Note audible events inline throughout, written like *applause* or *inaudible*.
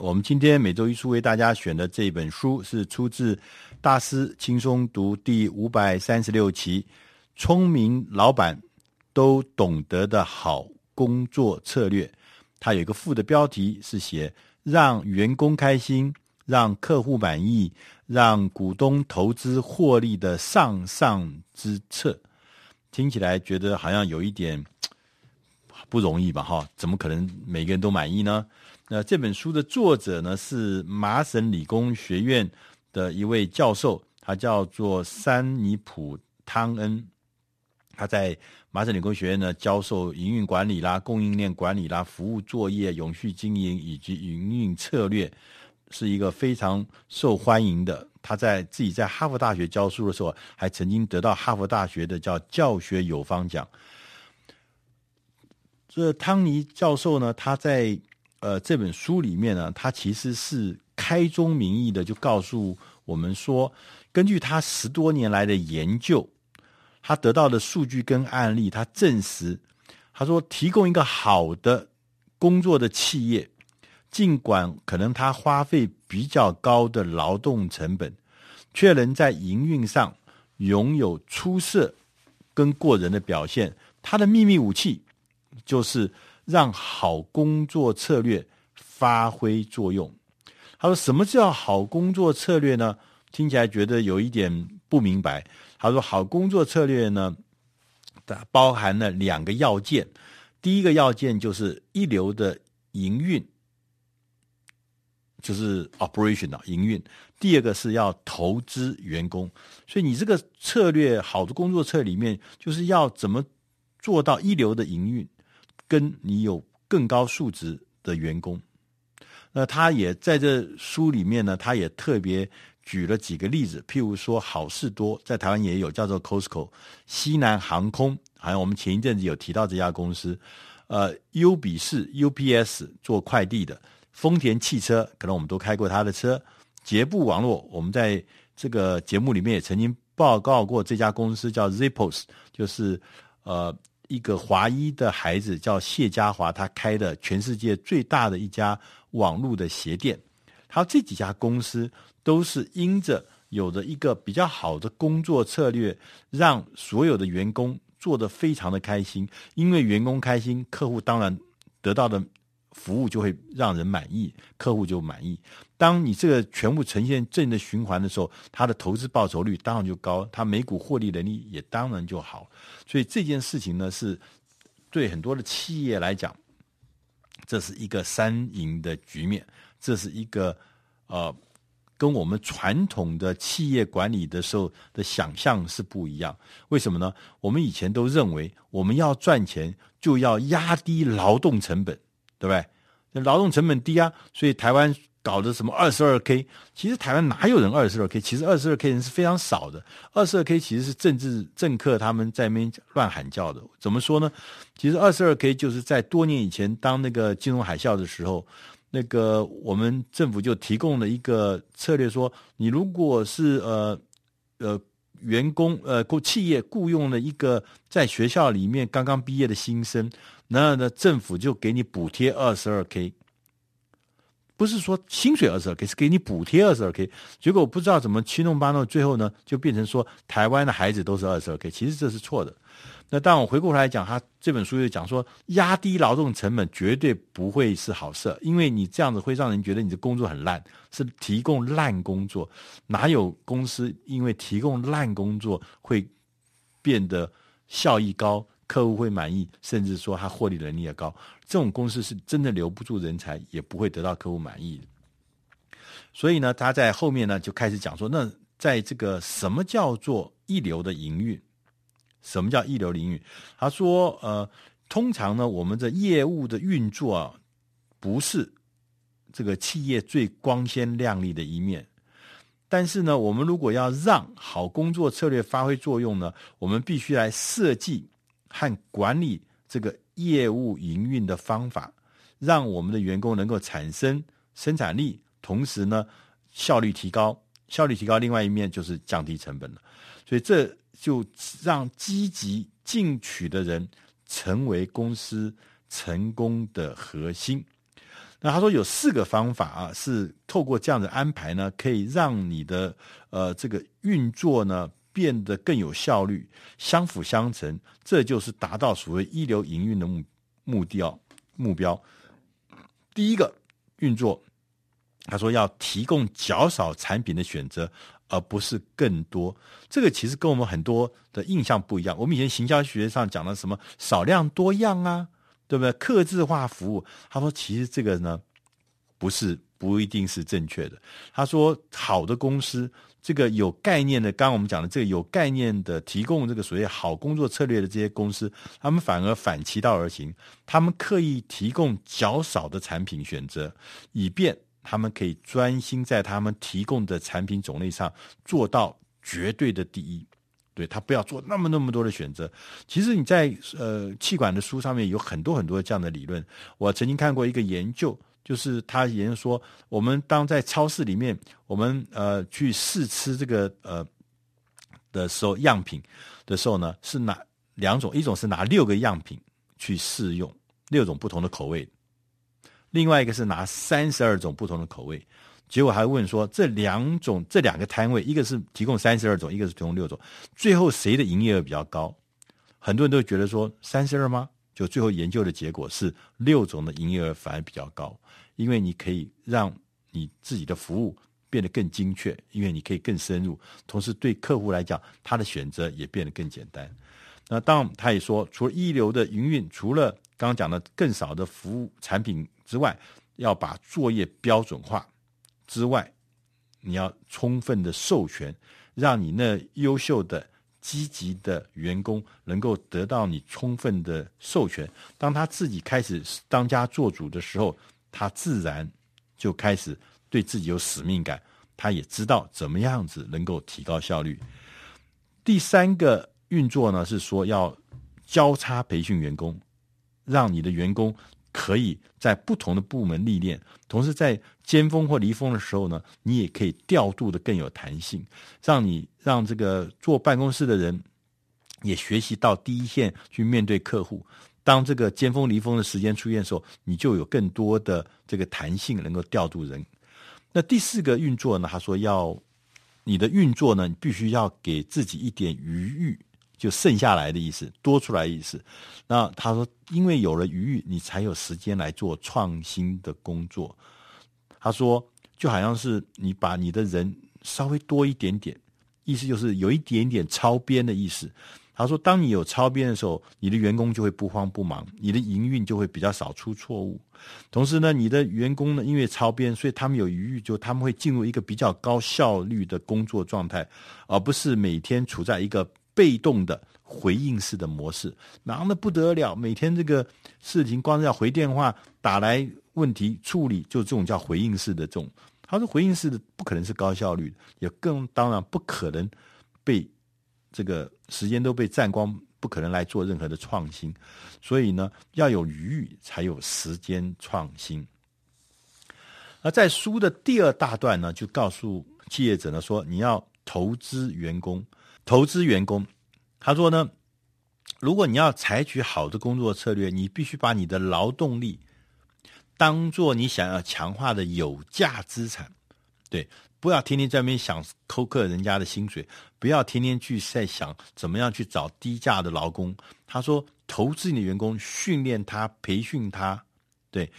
我们今天每周一书为大家选的这本书是出自《大师轻松读》第五百三十六期，聪明老板都懂得的好工作策略。它有一个副的标题是写“让员工开心，让客户满意，让股东投资获利的上上之策”。听起来觉得好像有一点 *tsk* 不容易吧？哈，怎么可能每个人都满意呢？那这本书的作者呢，是麻省理工学院的一位教授，他叫做山尼普汤恩。他在麻省理工学院呢教授营运管理啦、供应链管理啦、服务作业、永续经营以及营运策略，是一个非常受欢迎的。他在自己在哈佛大学教书的时候，还曾经得到哈佛大学的叫教学有方奖。这汤尼教授呢，他在呃，这本书里面呢，他其实是开宗明义的就告诉我们说，根据他十多年来的研究，他得到的数据跟案例，他证实，他说提供一个好的工作的企业，尽管可能他花费比较高的劳动成本，却能在营运上拥有出色跟过人的表现。他的秘密武器就是。让好工作策略发挥作用。他说：“什么叫好工作策略呢？听起来觉得有一点不明白。”他说：“好工作策略呢，包含了两个要件。第一个要件就是一流的营运，就是 operation 啊，营运。第二个是要投资员工。所以你这个策略，好的工作策略里面，就是要怎么做到一流的营运。”跟你有更高素质的员工，那他也在这书里面呢，他也特别举了几个例子，譬如说好事多在台湾也有叫做 Costco，西南航空，好像我们前一阵子有提到这家公司，呃，优比士 UPS 做快递的，丰田汽车可能我们都开过他的车，捷步网络我们在这个节目里面也曾经报告过这家公司叫 Zippo's，就是呃。一个华裔的孩子叫谢家华，他开的全世界最大的一家网络的鞋店。他这几家公司都是因着有着一个比较好的工作策略，让所有的员工做得非常的开心。因为员工开心，客户当然得到的服务就会让人满意，客户就满意。当你这个全部呈现正的循环的时候，他的投资报酬率当然就高，他每股获利能力也当然就好。所以这件事情呢，是对很多的企业来讲，这是一个三赢的局面，这是一个呃，跟我们传统的企业管理的时候的想象是不一样。为什么呢？我们以前都认为，我们要赚钱就要压低劳动成本，对不对？劳动成本低啊，所以台湾。搞的什么二十二 K？其实台湾哪有人二十二 K？其实二十二 K 人是非常少的。二十二 K 其实是政治政客他们在那边乱喊叫的。怎么说呢？其实二十二 K 就是在多年以前，当那个金融海啸的时候，那个我们政府就提供了一个策略，说你如果是呃呃员工呃雇企业雇佣了一个在学校里面刚刚毕业的新生，那呢政府就给你补贴二十二 K。不是说薪水二十二 k，是给你补贴二十二 k。结果我不知道怎么七弄八弄，最后呢就变成说台湾的孩子都是二十二 k。其实这是错的。那当我回过头来讲，他这本书又讲说，压低劳动成本绝对不会是好事，因为你这样子会让人觉得你的工作很烂，是提供烂工作。哪有公司因为提供烂工作会变得效益高？客户会满意，甚至说他获利能力也高，这种公司是真的留不住人才，也不会得到客户满意。所以呢，他在后面呢就开始讲说，那在这个什么叫做一流的营运？什么叫一流的营运？他说，呃，通常呢，我们的业务的运作啊，不是这个企业最光鲜亮丽的一面。但是呢，我们如果要让好工作策略发挥作用呢，我们必须来设计。和管理这个业务营运的方法，让我们的员工能够产生生产力，同时呢，效率提高。效率提高，另外一面就是降低成本了。所以这就让积极进取的人成为公司成功的核心。那他说有四个方法啊，是透过这样的安排呢，可以让你的呃这个运作呢变得更有效率，相辅相成，这就是达到所谓一流营运的目目的哦目标。第一个运作，他说要提供较少产品的选择。而不是更多，这个其实跟我们很多的印象不一样。我们以前行销学上讲的什么少量多样啊，对不对？客制化服务，他说其实这个呢，不是不一定是正确的。他说好的公司，这个有概念的，刚刚我们讲的这个有概念的，提供这个所谓好工作策略的这些公司，他们反而反其道而行，他们刻意提供较少的产品选择，以便。他们可以专心在他们提供的产品种类上做到绝对的第一，对，他不要做那么那么多的选择。其实你在呃气管的书上面有很多很多这样的理论。我曾经看过一个研究，就是他研究说，我们当在超市里面，我们呃去试吃这个呃的时候，样品的时候呢，是拿两种，一种是拿六个样品去试用六种不同的口味。另外一个是拿三十二种不同的口味，结果还问说，这两种这两个摊位，一个是提供三十二种，一个是提供六种，最后谁的营业额比较高？很多人都觉得说三十二吗？就最后研究的结果是六种的营业额反而比较高，因为你可以让你自己的服务变得更精确，因为你可以更深入，同时对客户来讲，他的选择也变得更简单。那当然，他也说，除了一流的营运，除了刚刚讲的更少的服务产品之外，要把作业标准化之外，你要充分的授权，让你那优秀的、积极的员工能够得到你充分的授权。当他自己开始当家做主的时候，他自然就开始对自己有使命感，他也知道怎么样子能够提高效率。第三个运作呢，是说要交叉培训员工。让你的员工可以在不同的部门历练，同时在尖峰或离峰的时候呢，你也可以调度的更有弹性，让你让这个坐办公室的人 *laughs* 也学习到第一线去面对客户。当这个尖峰离峰的时间出现的时候，你就有更多的这个弹性，能够调度人。那第四个运作呢，他说要你的运作呢，你必须要给自己一点余裕。就剩下来的意思，多出来意思。那他说，因为有了余裕，你才有时间来做创新的工作。他说，就好像是你把你的人稍微多一点点，意思就是有一点点超编的意思。他说，当你有超编的时候，你的员工就会不慌不忙，你的营运就会比较少出错误。同时呢，你的员工呢，因为超编，所以他们有余裕，就他们会进入一个比较高效率的工作状态，而不是每天处在一个。被动的回应式的模式，忙得不得了。每天这个事情，光是要回电话打来问题处理，就这种叫回应式的这种。他说，回应式的不可能是高效率，也更当然不可能被这个时间都被占光，不可能来做任何的创新。所以呢，要有余裕，才有时间创新。而在书的第二大段呢，就告诉企业者呢说，你要投资员工。投资员工，他说呢，如果你要采取好的工作策略，你必须把你的劳动力当做你想要强化的有价资产，对，不要天天在那边想抠扣人家的薪水，不要天天去在想怎么样去找低价的劳工。他说，投资你的员工，训练他，培训他，对，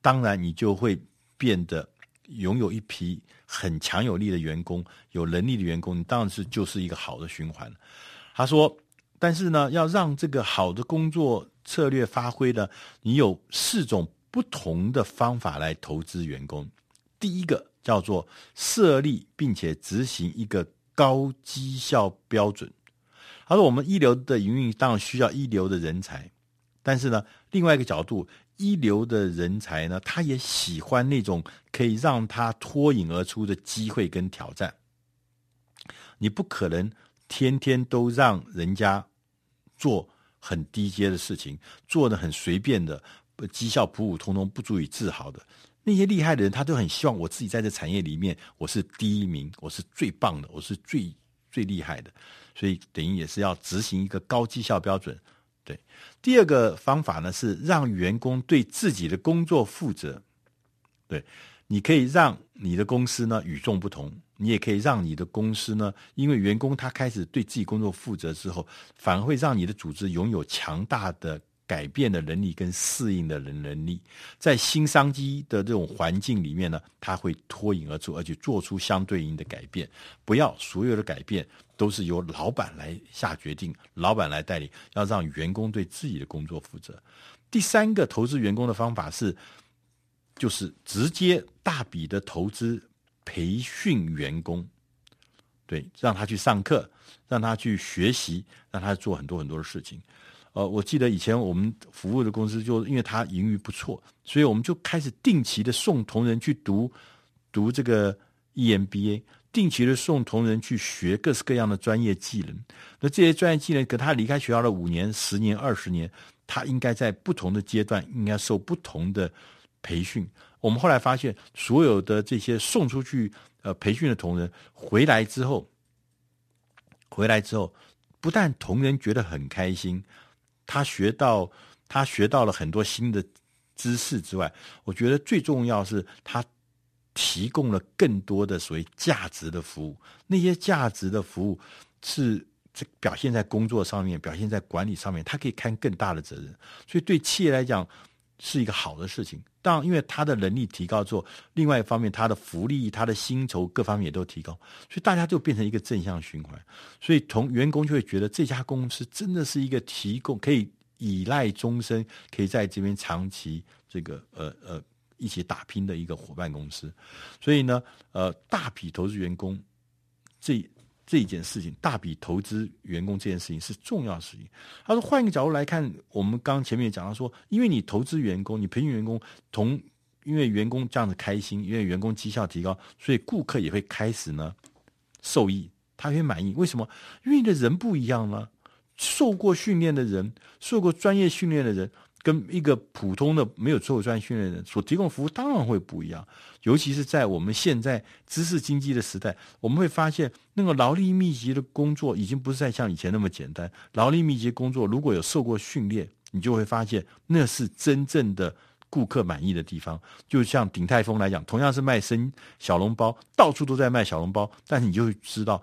当然你就会变得。拥有一批很强有力的员工，有能力的员工，你当然是就是一个好的循环。他说，但是呢，要让这个好的工作策略发挥呢，你有四种不同的方法来投资员工。第一个叫做设立并且执行一个高绩效标准。他说，我们一流的营运当然需要一流的人才，但是呢，另外一个角度。一流的人才呢，他也喜欢那种可以让他脱颖而出的机会跟挑战。你不可能天天都让人家做很低阶的事情，做的很随便的，绩效普普通通，不足以自豪的。那些厉害的人，他都很希望我自己在这产业里面，我是第一名，我是最棒的，我是最最厉害的。所以等于也是要执行一个高绩效标准。对，第二个方法呢，是让员工对自己的工作负责。对，你可以让你的公司呢与众不同，你也可以让你的公司呢，因为员工他开始对自己工作负责之后，反而会让你的组织拥有强大的。改变的能力跟适应的人能力，在新商机的这种环境里面呢，他会脱颖而出，而且做出相对应的改变。不要所有的改变都是由老板来下决定，老板来带领，要让员工对自己的工作负责。第三个投资员工的方法是，就是直接大笔的投资培训员工，对，让他去上课，让他去学习，让他做很多很多的事情。呃，我记得以前我们服务的公司，就因为它盈余不错，所以我们就开始定期的送同仁去读读这个 EMBA，定期的送同仁去学各式各样的专业技能。那这些专业技能，可他离开学校了五年、十年、二十年，他应该在不同的阶段应该受不同的培训。我们后来发现，所有的这些送出去呃培训的同仁回来之后，回来之后，不但同仁觉得很开心。他学到，他学到了很多新的知识之外，我觉得最重要是他提供了更多的所谓价值的服务。那些价值的服务是这表现在工作上面，表现在管理上面，他可以看更大的责任。所以对企业来讲是一个好的事情。当然，因为他的能力提高之后，另外一方面他的福利、他的薪酬各方面也都提高，所以大家就变成一个正向循环。所以同员工就会觉得这家公司真的是一个提供可以依赖终身，可以在这边长期这个呃呃一起打拼的一个伙伴公司。所以呢，呃，大笔投资员工这。这一件事情，大笔投资员工这件事情是重要的事情。他说，换一个角度来看，我们刚前面讲到说，因为你投资员工，你培训员工，同因为员工这样子开心，因为员工绩效提高，所以顾客也会开始呢受益，他会满意。为什么？因为你的人不一样了，受过训练的人，受过专业训练的人。跟一个普通的没有做过专业训练的人所提供服务当然会不一样，尤其是在我们现在知识经济的时代，我们会发现那个劳力密集的工作已经不是再像以前那么简单。劳力密集工作如果有受过训练，你就会发现那是真正的顾客满意的地方。就像鼎泰丰来讲，同样是卖生小笼包，到处都在卖小笼包，但你就会知道。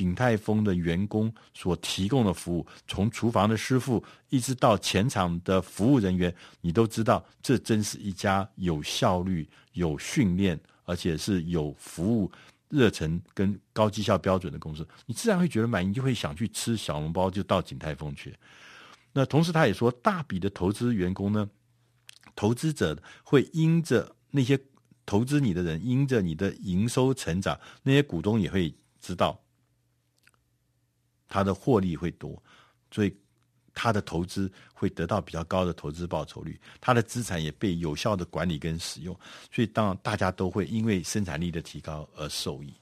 鼎泰丰的员工所提供的服务，从厨房的师傅一直到前场的服务人员，你都知道，这真是一家有效率、有训练，而且是有服务热忱跟高绩效标准的公司。你自然会觉得满意，就会想去吃小笼包，就到鼎泰丰去。那同时，他也说，大笔的投资员工呢，投资者会因着那些投资你的人，因着你的营收成长，那些股东也会知道。他的获利会多，所以他的投资会得到比较高的投资报酬率，他的资产也被有效的管理跟使用，所以当然大家都会因为生产力的提高而受益。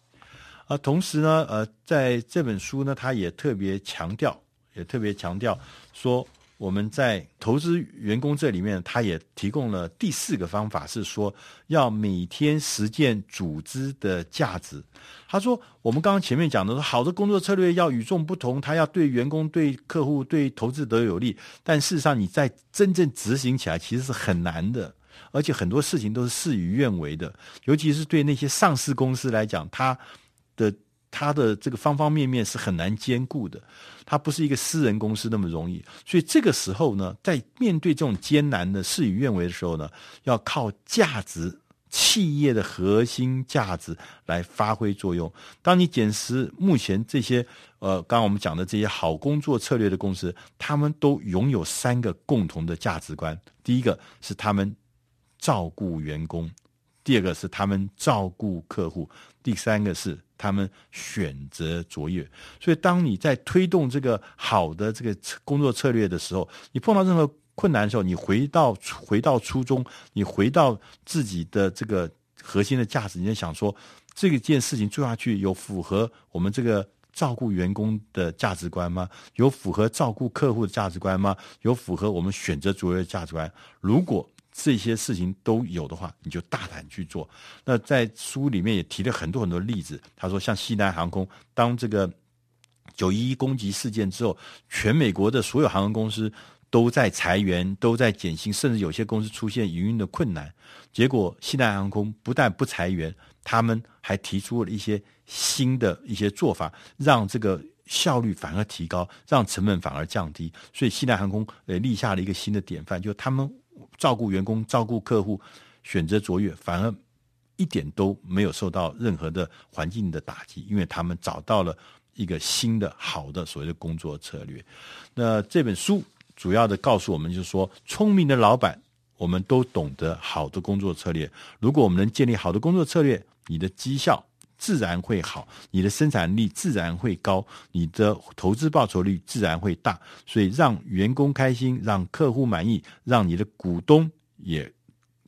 而同时呢，呃，在这本书呢，他也特别强调，也特别强调说。我们在投资员工这里面，他也提供了第四个方法，是说要每天实践组织的价值。他说，我们刚刚前面讲的说，好的工作策略要与众不同，他要对员工、对客户、对投资都有利。但事实上，你在真正执行起来，其实是很难的，而且很多事情都是事与愿违的。尤其是对那些上市公司来讲，他的。他的这个方方面面是很难兼顾的，他不是一个私人公司那么容易，所以这个时候呢，在面对这种艰难的事与愿违的时候呢，要靠价值企业的核心价值来发挥作用。当你检视目前这些呃，刚刚我们讲的这些好工作策略的公司，他们都拥有三个共同的价值观：第一个是他们照顾员工，第二个是他们照顾客户，第三个是。他们选择卓越，所以当你在推动这个好的这个工作策略的时候，你碰到任何困难的时候，你回到回到初衷，你回到自己的这个核心的价值，你在想说，这个件事情做下去有符合我们这个照顾员工的价值观吗？有符合照顾客户的价值观吗？有符合我们选择卓越的价值观？如果这些事情都有的话，你就大胆去做。那在书里面也提了很多很多例子。他说，像西南航空，当这个九一一攻击事件之后，全美国的所有航空公司都在裁员，都在减薪，甚至有些公司出现营运的困难。结果，西南航空不但不裁员，他们还提出了一些新的一些做法，让这个效率反而提高，让成本反而降低。所以，西南航空呃立下了一个新的典范，就他们照顾员工、照顾客户，选择卓越，反而一点都没有受到任何的环境的打击，因为他们找到了一个新的好的所谓的工作策略。那这本书。主要的告诉我们，就是说，聪明的老板，我们都懂得好的工作策略。如果我们能建立好的工作策略，你的绩效自然会好，你的生产力自然会高，你的投资报酬率自然会大。所以，让员工开心，让客户满意，让你的股东也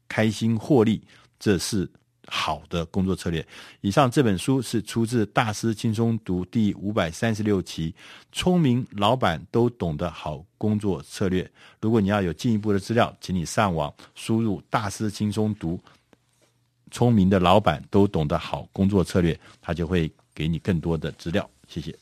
开心获利，这是。好的工作策略。以上这本书是出自《大师轻松读》第五百三十六期，聪明老板都懂得好工作策略。如果你要有进一步的资料，请你上网输入“大师轻松读”，聪明的老板都懂得好工作策略，他就会给你更多的资料。谢谢。